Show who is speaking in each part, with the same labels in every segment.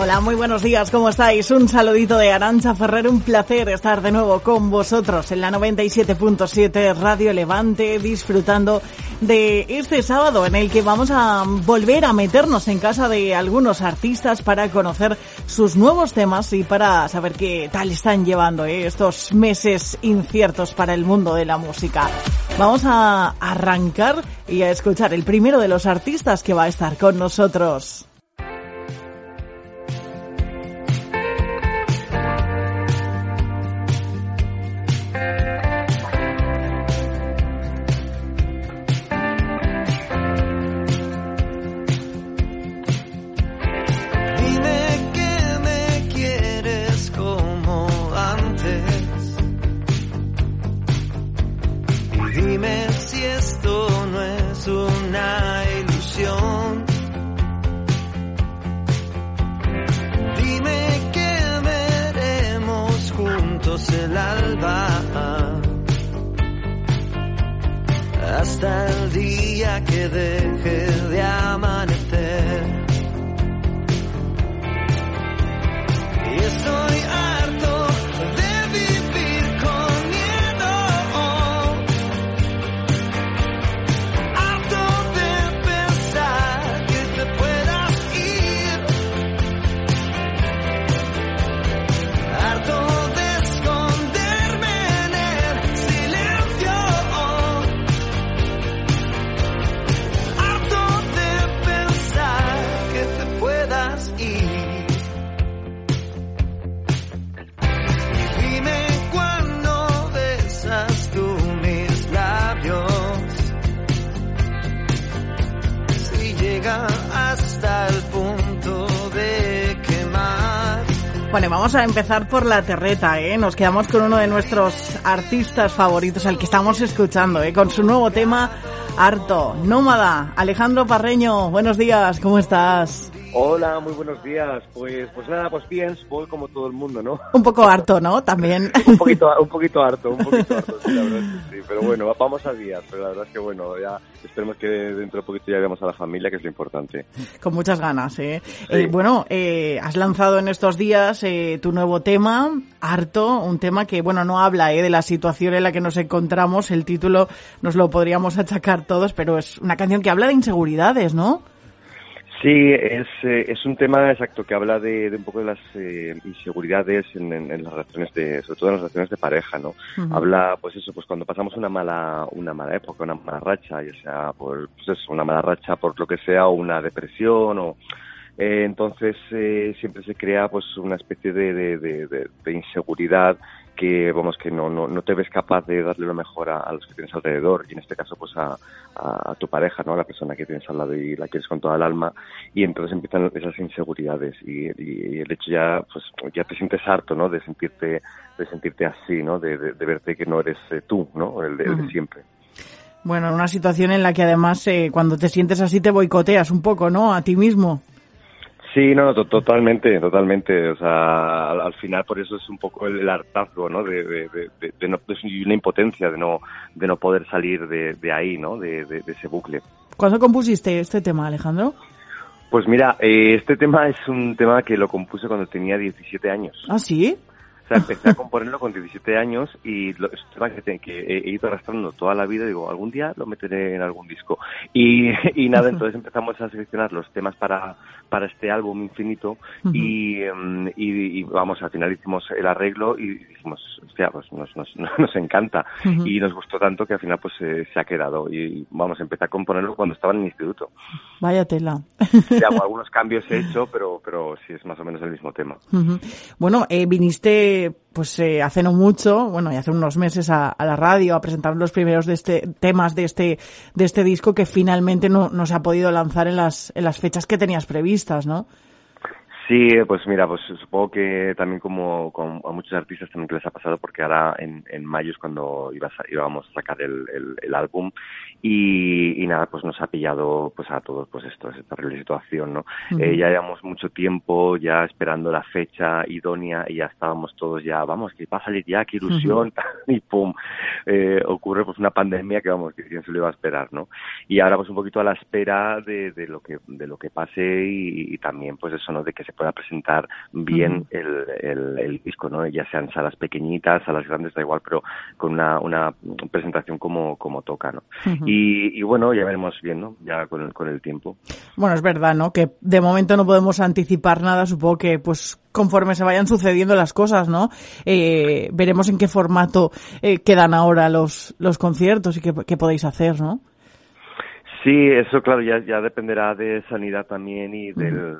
Speaker 1: Hola, muy buenos días, ¿cómo estáis? Un saludito de Arancha Ferrer, un placer estar de nuevo con vosotros en la 97.7 Radio Levante, disfrutando de este sábado en el que vamos a volver a meternos en casa de algunos artistas para conocer sus nuevos temas y para saber qué tal están llevando ¿eh? estos meses inciertos para el mundo de la música. Vamos a arrancar y a escuchar el primero de los artistas que va a estar con nosotros. rodeándose el alba. Hasta el día que dejes vamos a empezar por la terreta, ¿eh? Nos quedamos con uno de nuestros artistas favoritos, al que estamos escuchando, ¿eh? Con su nuevo tema, Harto, Nómada. Alejandro Parreño, buenos días, ¿cómo estás?
Speaker 2: Hola, muy buenos días. Pues, pues nada, pues bien, voy como todo el mundo, ¿no?
Speaker 1: Un poco harto, ¿no? También.
Speaker 2: un poquito, un poquito harto, un poquito harto, sí, la verdad sí. Pero bueno, vamos a días, pero la verdad es que bueno, ya esperemos que dentro de poquito ya veamos a la familia, que es lo importante.
Speaker 1: Con muchas ganas, ¿eh? eh bueno, eh, has lanzado en estos días eh, tu nuevo tema, Harto, un tema que, bueno, no habla eh, de la situación en la que nos encontramos, el título nos lo podríamos achacar todos, pero es una canción que habla de inseguridades, ¿no?
Speaker 2: Sí, es, eh, es un tema exacto que habla de, de un poco de las eh, inseguridades en, en, las relaciones de, sobre todo en las relaciones de pareja, ¿no? Habla, pues eso, pues cuando pasamos una mala, una mala época, una mala racha, ya sea por, pues eso, una mala racha por lo que sea, o una depresión, o, eh, entonces eh, siempre se crea pues una especie de, de, de, de inseguridad que vamos que no, no, no te ves capaz de darle lo mejor a, los que tienes alrededor y en este caso pues a, a, tu pareja no a la persona que tienes al lado y la quieres con toda el alma y entonces empiezan esas inseguridades y, y, el hecho ya pues ya te sientes harto no de sentirte de sentirte así no de, de, verte que no eres eh, tú no el de, siempre.
Speaker 1: Bueno, en una situación en la que además eh, cuando te sientes así te boicoteas un poco, ¿no? A ti mismo.
Speaker 2: Sí, no, totalmente, totalmente. O sea, al, final por eso es un poco el, hartazgo, ¿no? De, de, de, de, no, una impotencia de no, de no poder salir de, ahí, ¿no? De, de, ese bucle.
Speaker 1: ¿Cuándo compusiste este tema, Alejandro?
Speaker 2: Pues mira, eh, este tema es un tema que lo compuse cuando tenía 17 años.
Speaker 1: ¿Ah, sí?
Speaker 2: O sea, empecé a componerlo con 17 años y lo, es un tema que, que, he ido arrastrando toda la vida. Digo, algún día lo meteré en algún disco. Y, y nada, entonces empezamos a seleccionar los temas para, para este álbum infinito y, em, y, y, vamos, al final hicimos el arreglo y dijimos, hostia, pues nos, nos, nos encanta. Y nos gustó tanto que al final pues eh, se ha quedado. Y vamos, empecé a componerlo cuando estaba en el instituto.
Speaker 1: Vaya tela.
Speaker 2: Sí, algunos cambios he hecho, pero, pero sí es más o menos el mismo tema.
Speaker 1: Bueno, eh, viniste pues eh, hace no mucho, bueno, y hace unos meses a, la radio a presentar los primeros de este temas de este de este disco que finalmente no, no se ha podido lanzar en las en las fechas que tenías previstas, ¿no?
Speaker 2: Sí, pues mira, pues supongo que también como, a muchos artistas también que les ha pasado porque ahora en, en mayo es cuando ibas íbamos a sacar el, el, álbum y, y, nada, pues nos ha pillado pues a todos pues esto, esta terrible situación, ¿no? eh, ya llevamos mucho tiempo ya esperando la fecha idónea y ya estábamos todos ya, vamos, que va a salir ya, qué ilusión, y pum, eh, ocurre pues una pandemia que vamos, que quién se lo iba a esperar, ¿no? Y ahora pues un poquito a la espera de, de lo que de lo que pase y, y también pues eso, ¿no? De que se pueda presentar bien el, el, disco, ¿no? Ya sean salas pequeñitas, salas grandes, da igual, pero con una, una presentación como, como toca, ¿no? y, y, bueno, ya veremos bien, ¿no? Ya con el, con el tiempo.
Speaker 1: Bueno, es verdad, ¿no? Que de momento no podemos anticipar nada, supongo que pues conforme se vayan sucediendo las cosas, ¿no? Eh, veremos en qué formato eh, quedan ahora los, los conciertos y qué, qué podéis hacer, ¿no?
Speaker 2: Sí, eso claro, ya, ya dependerá de sanidad también y del,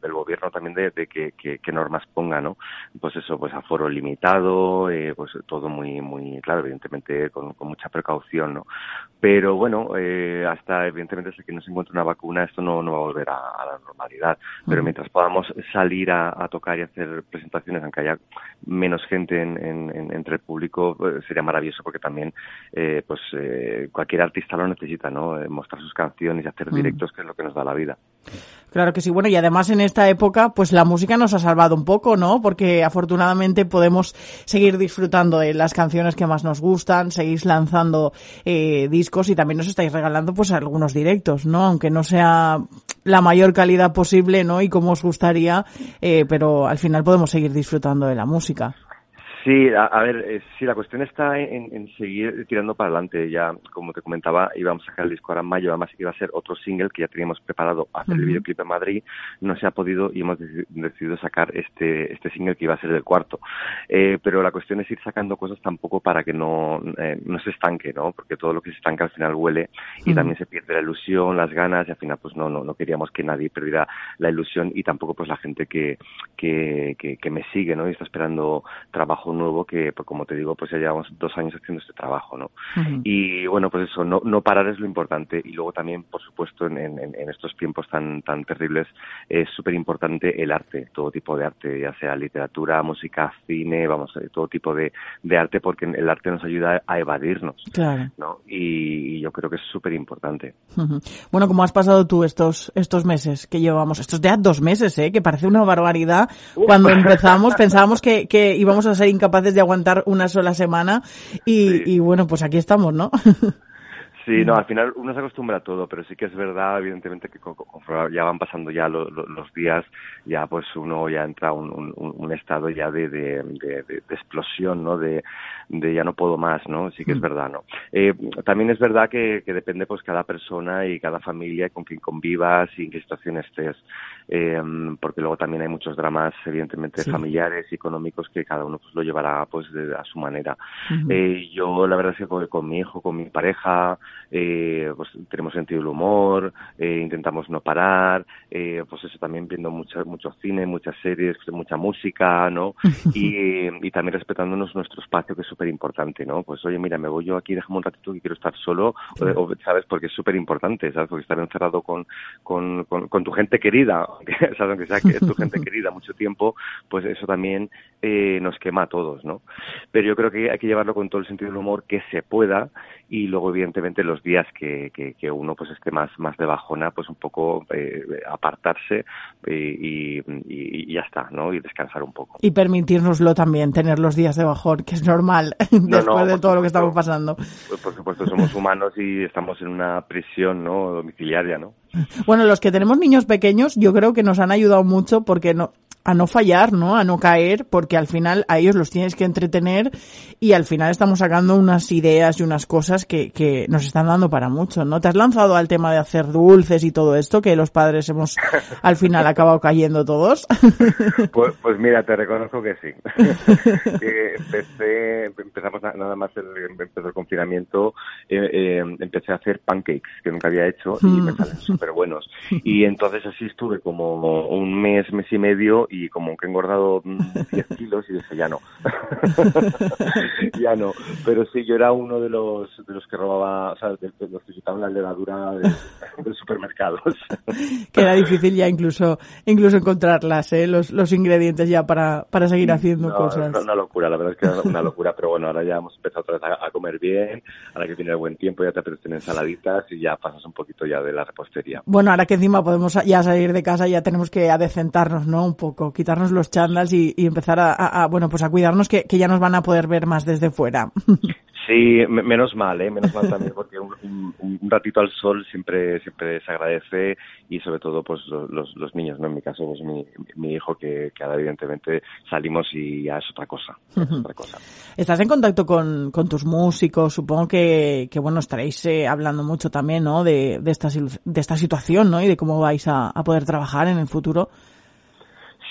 Speaker 2: del gobierno también de, de que, que, normas ponga, ¿no? Pues eso, pues aforo limitado, eh, pues todo muy, muy, claro, evidentemente con, con mucha precaución, ¿no? Pero bueno, eh, hasta evidentemente hasta que no se encuentre una vacuna esto no, no va a volver a, la normalidad. Pero mientras podamos salir a, a, tocar y hacer presentaciones, aunque haya menos gente en, en, entre el público, pues, sería maravilloso porque también, eh, pues eh, cualquier artista lo necesita, ¿no? Mostrar sus canciones y hacer directos, que es lo que nos da la vida.
Speaker 1: Claro que sí. Bueno, y además en esta época, pues la música nos ha salvado un poco, ¿no? Porque afortunadamente podemos seguir disfrutando de las canciones que más nos gustan, seguís lanzando eh, discos y también nos estáis regalando pues algunos directos, ¿no? Aunque no sea la mayor calidad posible, ¿no? Y como os gustaría, eh, pero al final podemos seguir disfrutando de la música.
Speaker 2: Sí, a, ver, eh, sí, la cuestión está en, seguir tirando para adelante. Ya, como te comentaba, íbamos a sacar el disco ahora en mayo, además iba a ser otro single que ya teníamos preparado hacer el videoclip en Madrid, no se ha podido y hemos decidido sacar este, este single que iba a ser el cuarto. Eh, pero la cuestión es ir sacando cosas tampoco para que no, eh, no se estanque, ¿no? Porque todo lo que se estanca al final huele y también se pierde la ilusión, las ganas y al final pues no, no, no queríamos que nadie perdiera la ilusión y tampoco pues la gente que, que, que, que me sigue, ¿no? Y está esperando trabajo nuevo que, pues, como te digo, pues ya llevamos dos años haciendo este trabajo, ¿no? Y bueno, pues eso, no, no parar es lo importante y luego también, por supuesto, en, en, en estos tiempos tan, tan terribles es súper importante el arte, todo tipo de arte, ya sea literatura, música, cine, vamos, eh, todo tipo de, de arte porque el arte nos ayuda a evadirnos, claro. ¿no? Y, yo creo que es súper importante.
Speaker 1: Bueno, ¿cómo has pasado tú estos, estos meses que llevamos? Estos ya dos meses, ¿eh? Que parece una barbaridad. Cuando empezamos pensábamos que, que íbamos a ser incapaces de aguantar una sola semana y, y bueno, pues aquí estamos, ¿no?
Speaker 2: Sí, no, al final uno se acostumbra a todo, pero sí que es verdad, evidentemente, que conforme ya van pasando ya los días, ya pues uno ya entra un, un, estado ya de, de, de, explosión, ¿no? De, de ya no puedo más, ¿no? Sí que es mm. verdad, ¿no? Eh, también es verdad que, que depende pues cada persona y cada familia con quien convivas y en qué situación estés, eh, porque luego también hay muchos dramas, evidentemente, familiares y económicos que cada uno pues lo llevará pues de, a su manera. eh, yo la verdad es que con, con mi hijo, con mi pareja, eh, pues tenemos sentido del humor, eh, intentamos no parar, eh, pues eso también viendo mucho, mucho cine, muchas series, mucha música, ¿no? y, y también respetándonos nuestro espacio, que es súper importante, ¿no? Pues oye, mira, me voy yo aquí, déjame un ratito que quiero estar solo, o, ¿sabes? Porque es súper importante, ¿sabes? Porque estar encerrado con, con, con, tu gente querida, ¿sabes? Aunque sea que es tu gente querida mucho tiempo, pues eso también eh, nos quema a todos, ¿no? Pero yo creo que hay que llevarlo con todo el sentido del humor que se pueda y luego evidentemente los días que, que, uno pues esté más más de bajona pues un poco eh, apartarse y, y, ya está no y descansar un poco.
Speaker 1: Y permitirnoslo también tener los días de bajón que es normal después de todo lo que estamos pasando.
Speaker 2: Pues por supuesto somos humanos y estamos en una prisión no domiciliaria no
Speaker 1: bueno los que tenemos niños pequeños yo creo que nos han ayudado mucho porque no a no fallar, ¿no? A no caer, porque al final a ellos los tienes que entretener y al final estamos sacando unas ideas y unas cosas que, que nos están dando para mucho, ¿no? ¿Te has lanzado al tema de hacer dulces y todo esto, que los padres hemos al final acabado cayendo todos?
Speaker 2: Pues, pues mira, te reconozco que sí. empecé, empezamos nada más el, empezó el confinamiento, eh, eh, empecé a hacer pancakes que nunca había hecho y me mm. salen súper buenos. Y entonces así estuve como un mes, mes y medio y como que he engordado 10 kilos y dije, ya no. ya no. Pero sí, yo era uno de los, de los que robaba, o sea, de, los que quitaban la levadura de, de supermercados.
Speaker 1: que era difícil ya incluso incluso encontrarlas, ¿eh? los, los ingredientes ya para, para seguir haciendo cosas.
Speaker 2: Una, una locura, la verdad es que era una locura, pero bueno, ahora ya hemos empezado otra vez a, comer bien, ahora que tiene buen tiempo ya te apetecen ensaladitas y ya pasas un poquito ya de la repostería.
Speaker 1: Bueno, ahora que encima podemos ya salir de casa, ya tenemos que adecentarnos, ¿no? Un poco quitarnos los chandals y, empezar a, bueno, pues a cuidarnos que, ya nos van a poder ver más desde fuera.
Speaker 2: Sí, menos mal, ¿eh? menos mal también, porque un, un, ratito al sol siempre siempre se agradece y sobre todo pues los, los niños, ¿no? En mi caso, pues mi, mi hijo que, que, ahora evidentemente salimos y ya es otra cosa. otra cosa.
Speaker 1: Estás en contacto con, con tus músicos, supongo que, que bueno, estaréis eh, hablando mucho también, ¿no? De, de, esta, de esta situación, ¿no? Y de cómo vais a, a poder trabajar en el futuro.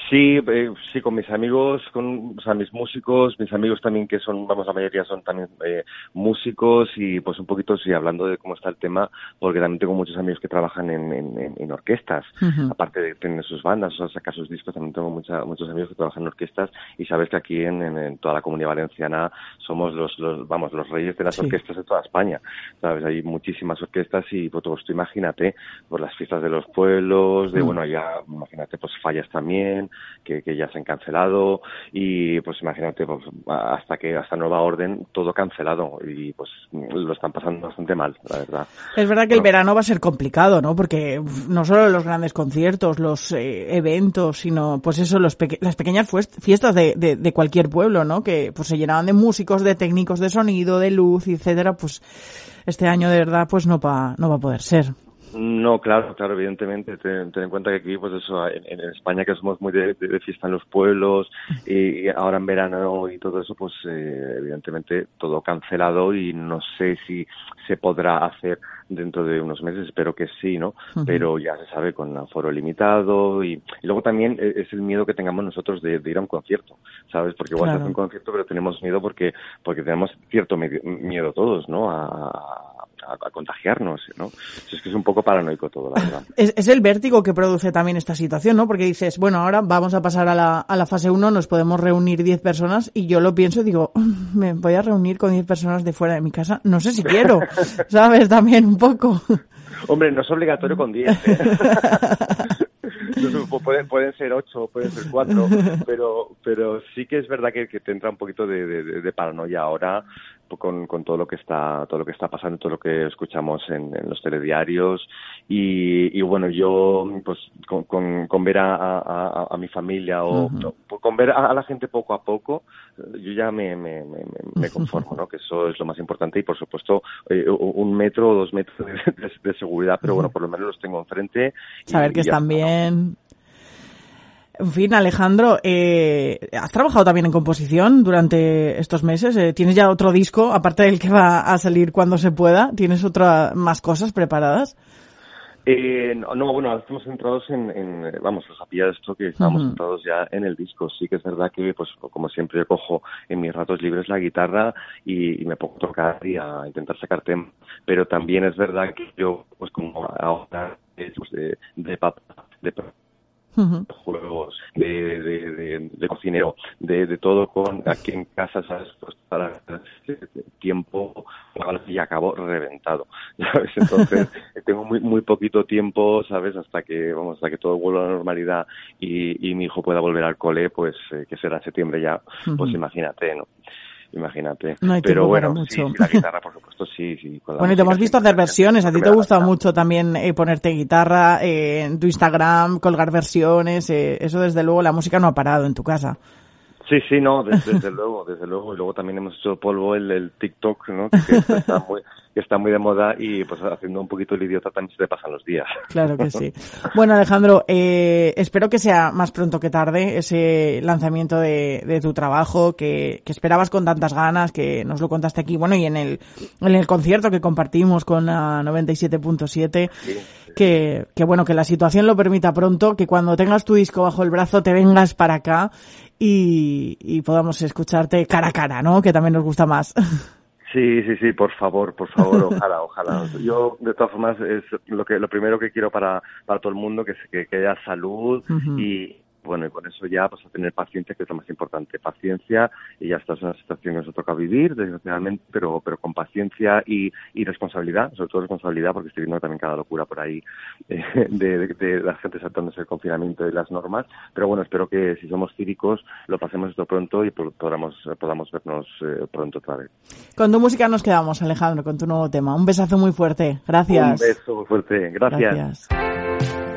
Speaker 2: Sí, eh, sí, con mis amigos, con o sea, mis músicos, mis amigos también que son, vamos, la mayoría son también eh, músicos y pues un poquito sí, hablando de cómo está el tema, porque también tengo muchos amigos que trabajan en, en, en orquestas, aparte de tener sus bandas, o sacar sus discos, también tengo mucha, muchos amigos que trabajan en orquestas y sabes que aquí en, en toda la comunidad valenciana somos los, los, vamos, los reyes de las orquestas de toda España, sabes, hay muchísimas orquestas y pues tú imagínate, por las fiestas de los pueblos, de, bueno, ya, imagínate, pues fallas también, que, ya se han cancelado y pues imagínate pues, hasta que hasta nueva orden todo cancelado y pues lo están pasando bastante mal la verdad.
Speaker 1: Es verdad que el verano va a ser complicado no porque no solo los grandes conciertos los eh, eventos sino pues eso los las pequeñas fiestas de, de, cualquier pueblo no que pues se llenaban de músicos de técnicos de sonido de luz etcétera pues este año de verdad pues no va no va a poder ser
Speaker 2: no, claro, claro, evidentemente. Ten, en cuenta que aquí, pues eso, en, España que somos muy de, fiesta en los pueblos y, ahora en verano y todo eso, pues eh, evidentemente todo cancelado y no sé si se podrá hacer dentro de unos meses, espero que sí, ¿no? Pero ya se sabe con aforo limitado y, luego también e, es el miedo que tengamos nosotros de, ir a un concierto, ¿sabes? Porque igual se hace un concierto, pero tenemos miedo porque porque tenemos cierto miedo todos, ¿no? a a, contagiarnos, ¿no? Es que es un poco paranoico todo, la verdad.
Speaker 1: Es, el vértigo que produce también esta situación, ¿no? Porque dices, bueno, ahora vamos a pasar a la, a la fase 1, nos podemos reunir 10 personas y yo lo pienso y digo, mm, me voy a reunir con 10 personas de fuera de mi casa, no sé si quiero, ¿sabes? También un poco.
Speaker 2: Hombre, no es obligatorio con 10. ¿eh? pueden, pueden ser ocho, pueden ser cuatro, pero, pero sí que es verdad que, que te entra un poquito de, de, de paranoia ahora con, con, todo lo que está todo lo que está pasando todo lo que escuchamos en, en los telediarios. Y, y, bueno yo pues con, con, ver a, a, a, mi familia o con ver a, la gente poco a poco yo ya me, me, me, conformo no que eso es lo más importante y por supuesto eh, un metro o dos metros de, de, seguridad pero bueno por lo menos los tengo enfrente
Speaker 1: saber que están bien en fin, Alejandro, eh, ¿has trabajado también en composición durante estos meses? Eh, ¿Tienes ya otro disco, aparte del que va a salir cuando se pueda? ¿Tienes otra más cosas preparadas?
Speaker 2: Eh, no, bueno, estamos centrados en, en vamos, los de esto que estamos centrados ya en el disco. Sí que es verdad que, pues, como siempre, cojo en mis ratos libres la guitarra y, me pongo a tocar y a intentar sacar temas. Pero también es verdad que yo, pues, como ahora, pues, de, de, de juegos de, de, de, cocinero, de, de, todo con aquí en casa, ¿sabes? Pues para tiempo y acabo reventado, ¿sabes? Entonces tengo muy muy poquito tiempo, ¿sabes? Hasta que vamos, hasta que todo vuelva a la normalidad y, y mi hijo pueda volver al cole, pues eh, que será septiembre ya, pues imagínate, ¿no? Imagínate. Pero bueno, mucho. la guitarra, por supuesto, sí. sí
Speaker 1: bueno, y te hemos visto hacer versiones. A ti te gusta mucho también eh, ponerte guitarra eh, en tu Instagram, colgar versiones. Eh, eso, desde luego, la música no ha parado en tu casa.
Speaker 2: Sí, sí, no, desde, luego, desde luego. Y luego también hemos hecho polvo el, el TikTok, ¿no? Que está muy, que está muy de moda y pues haciendo un poquito el idiota también se te pasan los días.
Speaker 1: Claro que sí. Bueno, Alejandro, eh, espero que sea más pronto que tarde ese lanzamiento de, de tu trabajo que, que, esperabas con tantas ganas, que nos lo contaste aquí, bueno, y en el, en el concierto que compartimos con la 97.7, que, que bueno, que la situación lo permita pronto, que cuando tengas tu disco bajo el brazo te vengas para acá y, y podamos escucharte cara a cara, ¿no? Que también nos gusta más.
Speaker 2: Sí, sí, sí, por favor, por favor, ojalá, ojalá. Yo, de todas formas, es lo que lo primero que quiero para, para todo el mundo, que, que, que haya salud y, bueno, y con eso ya pues a tener paciencia, que es lo más importante, paciencia, y ya estás en una situación que nos toca vivir, desgraciadamente, pero, pero con paciencia y, y responsabilidad, sobre todo responsabilidad, porque estoy viendo también cada locura por ahí eh, de, de, la gente saltándose el confinamiento y las normas, pero bueno, espero que si somos cívicos lo pasemos esto pronto y podamos, podamos vernos eh, pronto otra vez.
Speaker 1: Con tu música nos quedamos, Alejandro, con tu nuevo tema. Un besazo muy fuerte. Gracias.
Speaker 2: Un beso muy fuerte. Gracias.
Speaker 3: esto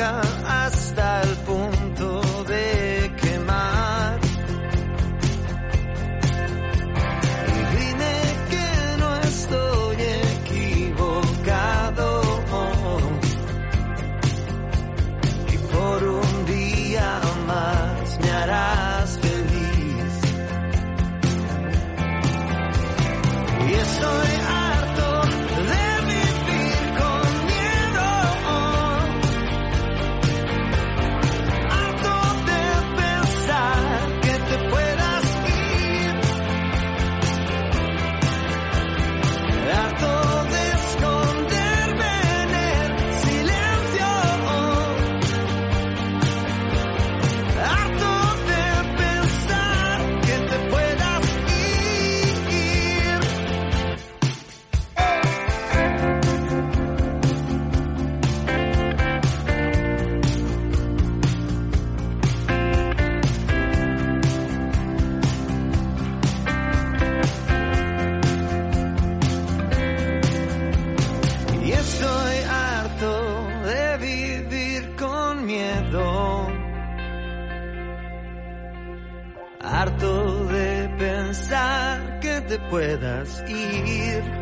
Speaker 3: Si te puedas ir.